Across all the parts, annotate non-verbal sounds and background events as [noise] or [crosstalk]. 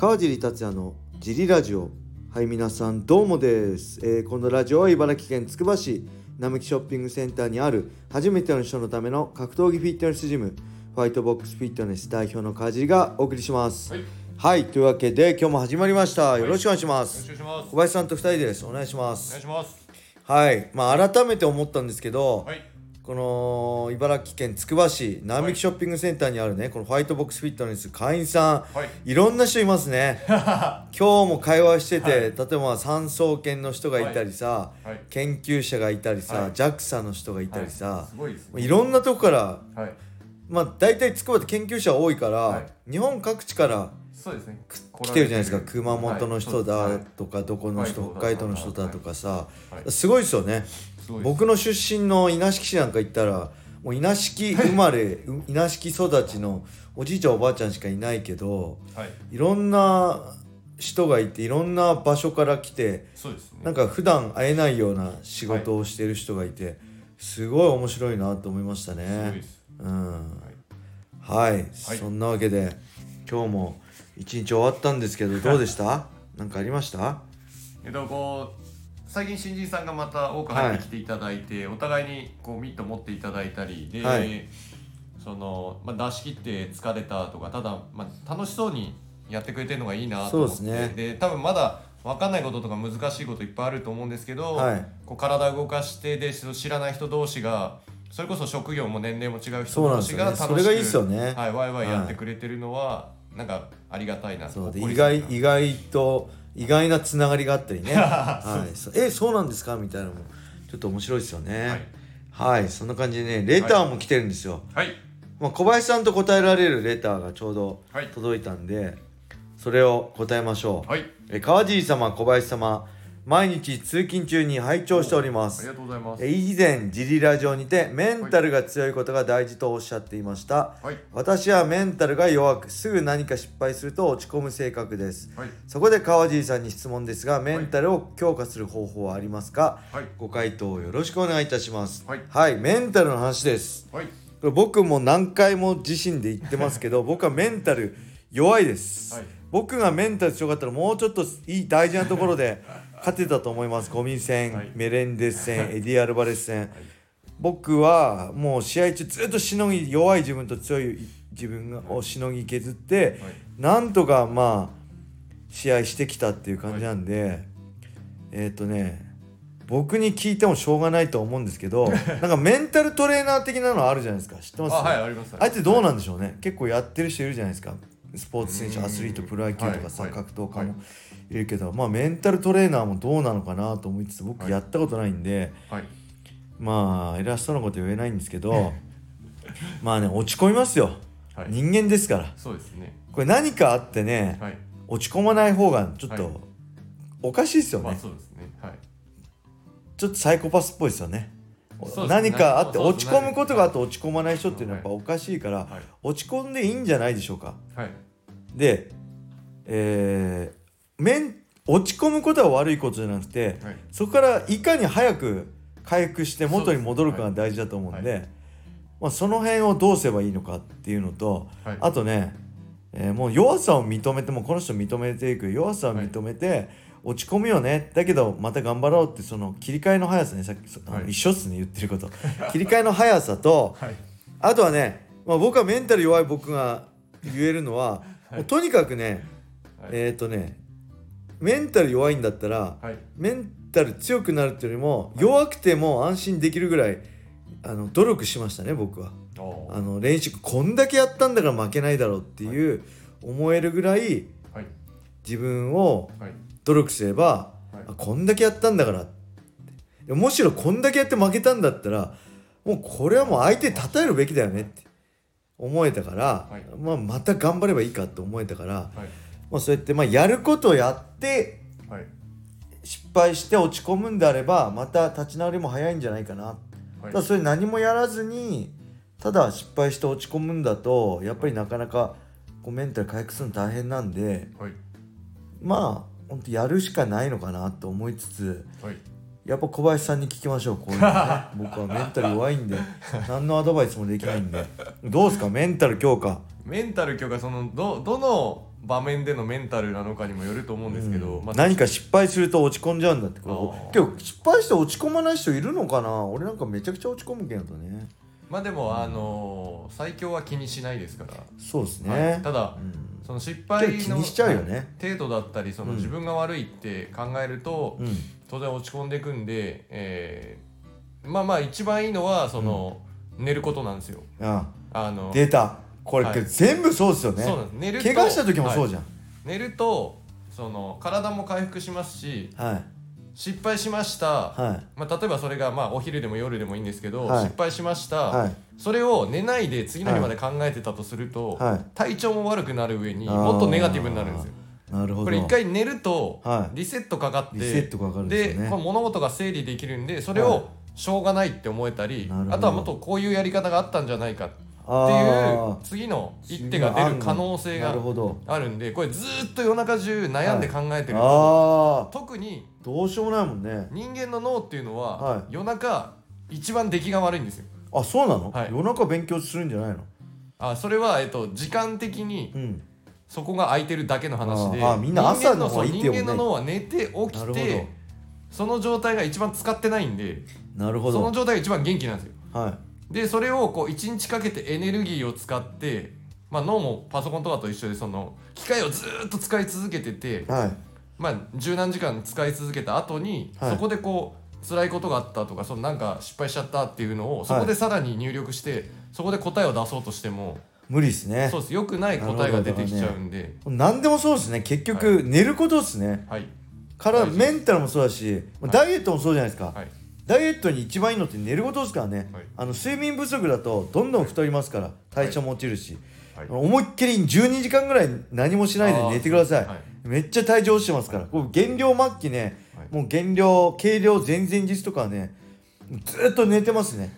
川尻達也のジリラジオ。はい皆さんどうもです、えーこのラジオは茨城県つくば市並木ショッピングセンターにある初めての人のための格闘技フィットネスジムファイトボックスフィットネス代表の川尻がお送りします。はい。はい、というわけで今日も始まりました。よろしくお願いしまよろす、しくお願いします。小林さんと二人です。お願いしまお願いすします。はい。まあ改めて思ったんですけど、はいこの茨城県つくば市並木ショッピングセンターにあるねこのファイトボックスフィットネス会員さん、はい。いろんな人いますね。[laughs] 今日も会話してて、例えば産総研の人がいたりさ、はい。研究者がいたりさ、はい。JAXA の人がいたりさはい、ね。いろんなとこからはい。まあ大体つくばって研究者多いから、は日本各地からそうですね。来てるじゃないですか。熊本の人だはい。とか、どこの人北海道の人だとかさ、はい。すごいですよね。すごいです僕の出身の稲敷市なんか行ったらもう稲敷 [laughs] 生まれう稲敷育ちのおじいちゃんおばあちゃんしかいないけどはい。いろんな人がいていろんな場所から来てそうですね。なんか普段会えないような仕事をしてる人がいてすごい面白いなと思いましたね。うん。はい。はい、そんなわけで今日も一日終わったんですけどどうでした？[laughs] なんかありました？えっとこう最近新人さんがまた多く入ってきていただいて、お互いにこうミット持っていただいたりで、はい。その、まあ、出し切って疲れたとかただ、まあ、楽しそうにやってくれてるのがいいなと思って。ですね。多分まだ分かんないこととか難しいこといっぱいあると思うんですけど、はい。こう体動かしてで知らない人同士がそれこそ職業も年齢も違う人同士が楽しくそれがいいですよね。はい、ワイワイやってくれてるのは、なんかありがたいなそう意外意外と意外なつながりがあったりね。[laughs] はい。そう。えそうなんですか？みたいなのもちょっと面白いですよね。はい、そんな感じでねレターも来てるんですよ、はい。まあ、小林さんと答えられるレターがちょうどはい。届いたんで、それを答えましょう、はい。え川尻様小林様毎日通勤中に拝聴しております。ありがとうございます。え以前ジリラジオにてメンタルが強いことが大事とおっしゃっていました、はい。私はメンタルが弱くすぐ何か失敗すると落ち込む性格です。はい。そこで川尻さんに質問ですがメンタルを強化する方法はありますか、はい。ご回答よろしくお願いいたします。はい。メンタルの話です。はい。これ僕も何回も自身で言ってますけど [laughs] 僕はメンタル弱いです、はい。僕がメンタル強かったらもうちょっといい大事なところで勝てたと思います。ゴミ戦、はい。メレンデス戦 [laughs] エディ・アルバレス戦、僕はもう試合中ずっとしのぎ弱い自分と強い自分をしのぎ削って、はい。なんとかまあ試合してきたっていう感じなんで、えっ、とね僕に聞いてもしょうがないと思うんですけど [laughs] なんかメンタルトレーナー的なのあるじゃないですか。知ってます？あはいあります。あいつどうなんでしょうね、結構やってる人いるじゃないですかスポーツ選手うんアスリートプロ野球とかさ、格闘家もい。るけど、まあメンタルトレーナーもどうなのかなと思いつつ僕はいやったことないんで、はい。まあ偉そうなこと言えないんですけど [laughs] まあね落ち込みますよ、はい。人間ですから。そうですね。これ何かあってね、はい。落ち込まない方がちょっはい。とおかしいですよね、まあそうですね。はい。ちょっとサイコパスっぽいですよね何かあって落ち込むことがあって落ち込まない人っていうのはやっぱはおかしいから、はい。落ち込んでいいんじゃないでしょうか。はい。で、えー、落ち込むことは悪いことじゃなくて、はい。そこからいかに早く回復して元に戻るかが大事だと思うんで、はい。まあ、その辺をどうすればいいのかっていうのと、はい。あとね、えーもう弱さを認めてもうこの人認めていく弱さを認めて、落ち込むよね。だけどまた頑張ろうってその切り替えの速さね。さっきはい。一緒っすね言ってること。[laughs] 切り替えの速さとはい。あとはね、まあ、僕はメンタル弱い僕が言えるのは、もうとにかくね、はい。えっ、とねメンタル弱いんだったら、はい。メンタル強くなるっていうよりも弱くても安心できるぐらいあの努力しましたね僕は。あの練習こんだけやったんだから負けないだろうっていう思えるぐらいはい。自分をはい努力すれば、はい。あこんだけやったんだからむしろこんだけやって負けたんだったらもうこれはもう相手に称えるべきだよねって思えたから、はい。まあ、また頑張ればいいかって思えたから、はい。まあ、そうやってまあやることをやってはい。失敗して落ち込むんであればまた立ち直りも早いんじゃないかな、だそれ何もやらずにただ失敗して落ち込むんだとやっぱりなかなかこうメンタル回復するの大変なんではい。まあ本当やるしかないのかなと思いつつはい。やっぱ小林さんに聞きましょうこういうのね。[laughs] 僕はメンタル弱いんで。何のアドバイスもできないんで。どうですか？メンタル強化。メンタル強化そのどどの場面でのメンタルなのかにもよると思うんですけど、まあ、何か失敗すると落ち込んじゃうんだってこあー。うけど失敗して落ち込まない人いるのかな？俺なんかめちゃくちゃ落ち込むけどね。まあでもあのー最強は気にしないですから、そうですはねい、ただうんその失敗の程度だったりそのうん。自分が悪いって考えると、うん。当然落ち込んでいくんで、えーまあまあ一番いいのはその、寝ることなんですよ。ああ。の出た。これ、はい。全部そうですよね。そうなんです。寝ると怪我した時もそうじゃん。寝るとその体も回復しますしはい失敗しました、はい。まあ、例えばそれがまあお昼でも夜でもいいんですけど、はい。失敗しました、はい。それを寝ないで次の日まで考えてたとすると、はい。体調も悪くなる上にあー。もっとネガティブになるんですよ。なるほど。これ一回寝るとはい。リセットかかって、リセットかかるんですよね。物事が整理できるんでそれはい。をしょうがないって思えたり、なるほど。あとはもっとこういうやり方があったんじゃないかってあいうー。次の一手が出る可能性ながるほど。あるんでこれずーっと夜中中悩んで考えてると、ああ特にどうしようもないもんね。人間の脳っていうのは、はい。夜中一番出来が悪いんですよ。あそうなの、はい。夜中勉強するんじゃないの？あそれは、えっと、時間的にうん。そこが空いてるだけの話であみんな朝の方がいいって人よね間のそう人間の脳は寝て起きてその状態が一番使ってないんでどなるほど。その状態が一番元気なんですよ。はでそれをこう1日かけてエネルギーを使って、まあ、脳もパソコンとかと一緒でその機械をずーっと使い続けてていはいまあ十何時間使い続けた後に、はい。そこでこう辛いことがあったとかそのなんか失敗しちゃったっていうのをそこでさらに入力して、そこで答えを出そうとしても無理ですね。そうです。良くない答えが出てきちゃうんで、何でもそうですね。結局、寝ることですね。はい。から大事メンタルもそうだし、はい。ダイエットもそうじゃないですか、はい。ダイエットに一番いいのって寝ることですからね、はい。あの睡眠不足だとどんどん太りますから。体調も落ちるし、はい。思いっきり12時間ぐらい何もしないで寝てください、あーそうですめっちゃ体調落ちてますから、こう減量末期ね、はい。もう減量軽量前々日とかはねずっと寝てますね。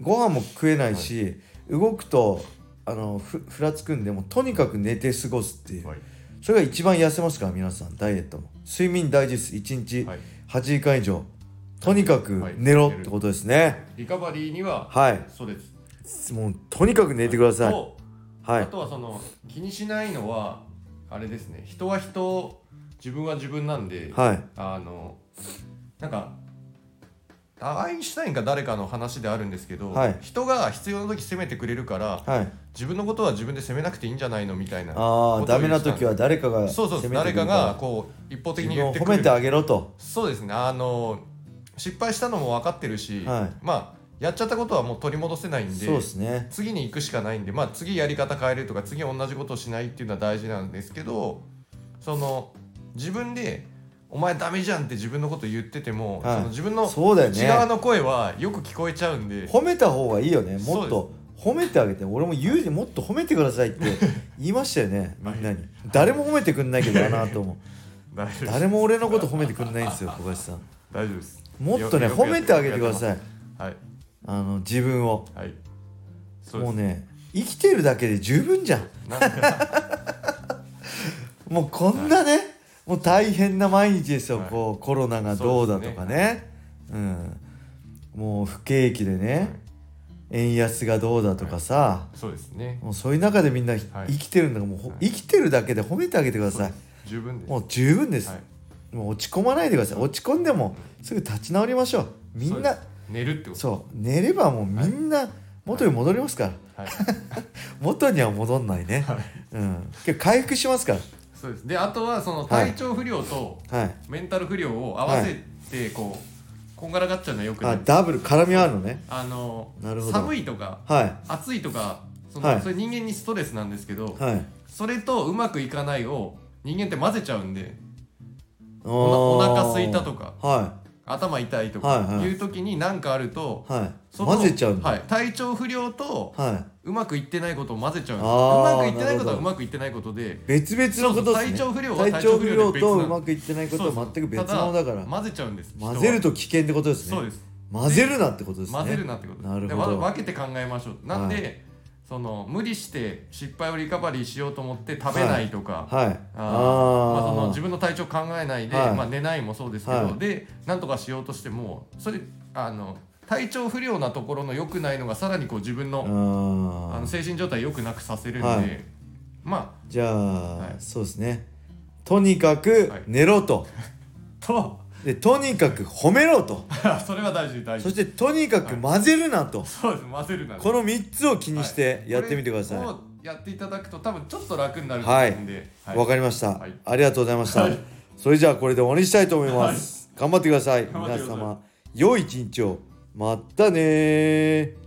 ご飯も食えないし、動くとあのふふらつくんでもうとにかく寝て過ごすっていう、はい。それが一番痩せますから皆さんダイエットも。睡眠大事です。1日はい。8時間以上。とにかくはい。寝ろってことですね。リカバリーにははい、そうです。もうとにかく寝てください。とあはい。とはその気にしないのはあれですね。人は人自分は自分なんで、はい。あのなんかあアインシュタインか誰かの話であるんですけど、はい。人が必要な時責めてくれるからはい。自分のことは自分で責めなくていいんじゃないのみたいなあダメな時は誰かがたそうそう。誰かがこう一方的自に言ってくる。褒めてあげろと。そうですね。あの失敗したのも分かってるし、はい。まあやっちゃったことはもう取り戻せないんでそうですね。次に行くしかないんで、まあ、次やり方変えるとか次同じことをしないっていうのは大事なんですけどその自分で「お前ダメじゃん」って自分のこと言ってても、はい。その自分のそうだよね。内側の声はよく聞こえちゃうんで。褒めた方がいいよねもっそと褒めてあげて俺も言うにもっと褒めてくださいって [laughs] 言いましたよねみんなに。誰も褒めてくんないけどなと思う。[laughs] 大丈夫です。誰も俺のこと褒めてくんないんですよ小林さん。[laughs] 大丈夫です。もっとねよよく褒めてあげてください。よくやってますあの自分を。はい。うです。もうね生きてるだけで十分じゃん。なんで？[laughs] もうこんなね、もう大変な毎日ですよ、はい。こうコロナがどうだとかね。うん、もう不景気でね、円安がどうだとかさ、そうですね。もうそういう中でみんな生きてるんだからもうほ、はい。生きてるだけで褒めてあげてください、十分です。もう十分です、はい。もう落ち込まないでください。落ち込んでもすぐ立ち直りましょう。みんなそ寝るってこと？そう。寝ればもうみんな元に戻りますから、はい。[laughs] 元には戻んないね、うん、けど回復しますから。そうです。であとはその体調不良とはい。メンタル不良を合わせてこうこんがらがっちゃうのはよくない。あダブル絡み合うのね。あのなるほど。寒いとかはい。暑いとかその、はい。それ人間にストレスなんですけど、はい。それとうまくいかないを人間って混ぜちゃうんでおお腹空いたとか。は頭痛いとはいはい。かいう時に何かあると、い。はい混ぜちゃうはい、体調不良とはうまくいってないことを混ぜちゃう。んですうまくいってないことはうまくいってないことでい別々のことですね体調不良は体調不良とうまくいってないことは全く別物だから。混ぜちゃうんです。混ぜると危険ってことですね。そうです。混ぜるなってことですね。混ぜるなってことです。でなるほど。わ分けて考えましょう。なんで、その無理して失敗をリカバリーしようと思って食べないとか、はい。あーまあ、そのあ自分の体調考えないで、はい。まあ、寝ないもそうですけど、はい。でなんとかしようとしてもそれあの体調不良なところの良くないのがさらにこう自分の,、ああの精神状態良くなくさせるんで、はい。まじゃあ、はい。そうですね。とにかくはい。寝ろと、あ [laughs] とでとにかく褒めろと。[laughs] それは大事大事。そしてとにかく混ぜるなと、そうです混ぜるな。この3つを気にしてはい。やってみてください、これをやっていただくと多分ちょっと楽になるとはい思うんで、わ、かりました、はい。ありがとうございました、はい。それじゃあこれで終わりにしたいと思います、頑張ってください。皆様良い一日を。またねー